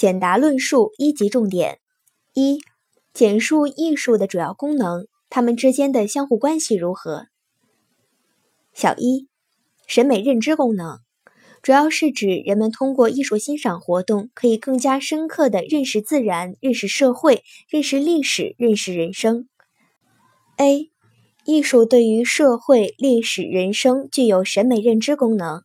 简答论述一级重点：一、简述艺术的主要功能，它们之间的相互关系如何。小一、审美认知功能，主要是指人们通过艺术欣赏活动，可以更加深刻地认识自然、认识社会、认识历史、认识人生。A、艺术对于社会、历史、人生具有审美认知功能。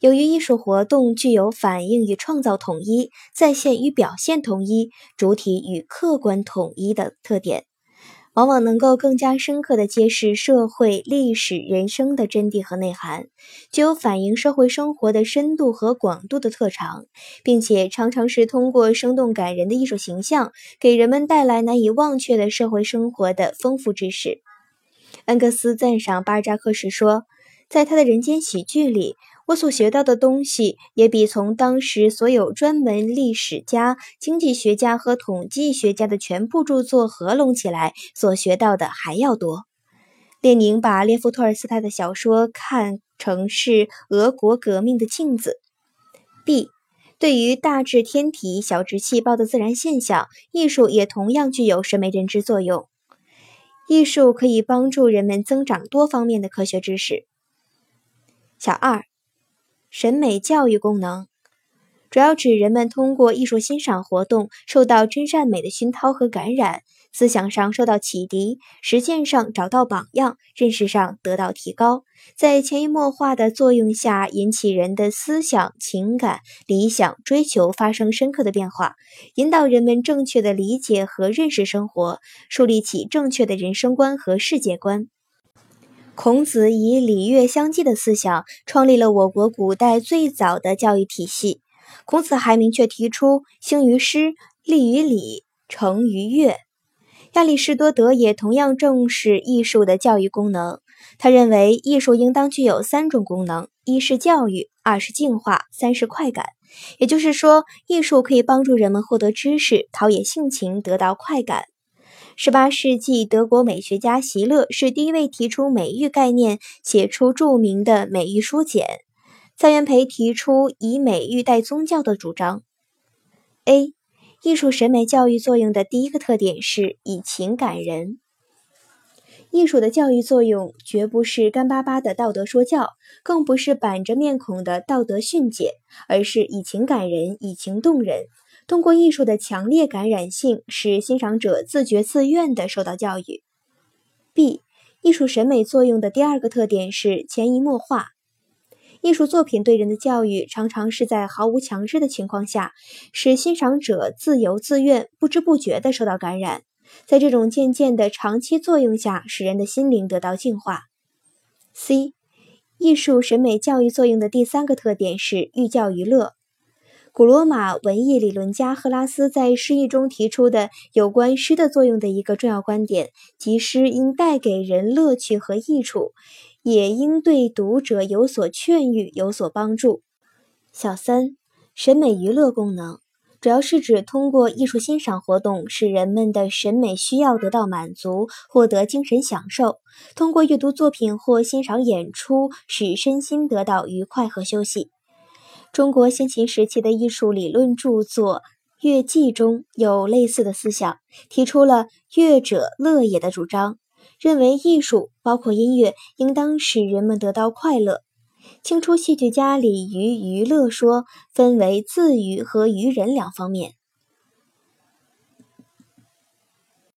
由于艺术活动具有反映与创造统一、再现与表现统一、主体与客观统一的特点，往往能够更加深刻地揭示社会、历史、人生的真谛和内涵，具有反映社会生活的深度和广度的特长，并且常常是通过生动感人的艺术形象，给人们带来难以忘却的社会生活的丰富知识。恩格斯赞赏巴尔扎克时说，在他的人间喜剧里。我所学到的东西，也比从当时所有专门历史家、经济学家和统计学家的全部著作合拢起来所学到的还要多。列宁把列夫·托尔斯泰的小说看成是俄国革命的镜子。B，对于大至天体、小至细胞的自然现象，艺术也同样具有审美认知作用。艺术可以帮助人们增长多方面的科学知识。小二。审美教育功能，主要指人们通过艺术欣赏活动受到真善美的熏陶和感染，思想上受到启迪，实践上找到榜样，认识上得到提高，在潜移默化的作用下，引起人的思想、情感、理想、追求发生深刻的变化，引导人们正确的理解和认识生活，树立起正确的人生观和世界观。孔子以礼乐相济的思想，创立了我国古代最早的教育体系。孔子还明确提出“兴于诗，立于礼，成于乐”。亚里士多德也同样重视艺术的教育功能。他认为，艺术应当具有三种功能：一是教育，二是净化，三是快感。也就是说，艺术可以帮助人们获得知识，陶冶性情，得到快感。十八世纪，德国美学家席勒是第一位提出美育概念、写出著名的美育书简。蔡元培提出以美育代宗教的主张。A. 艺术审美教育作用的第一个特点是以情感人。艺术的教育作用绝不是干巴巴的道德说教，更不是板着面孔的道德训诫，而是以情感人，以情动人。通过艺术的强烈感染性，使欣赏者自觉自愿地受到教育。B. 艺术审美作用的第二个特点是潜移默化。艺术作品对人的教育，常常是在毫无强制的情况下，使欣赏者自由自愿、不知不觉地受到感染。在这种渐渐的长期作用下，使人的心灵得到净化。C. 艺术审美教育作用的第三个特点是寓教于乐。古罗马文艺理论家赫拉斯在诗意中提出的有关诗的作用的一个重要观点，即诗应带给人乐趣和益处，也应对读者有所劝喻、有所帮助。小三，审美娱乐功能，主要是指通过艺术欣赏活动，使人们的审美需要得到满足，获得精神享受；通过阅读作品或欣赏演出，使身心得到愉快和休息。中国先秦时期的艺术理论著作《乐记》中有类似的思想，提出了“乐者乐也”的主张，认为艺术包括音乐，应当使人们得到快乐。清初戏剧家李渔娱乐说分为自娱和娱人两方面。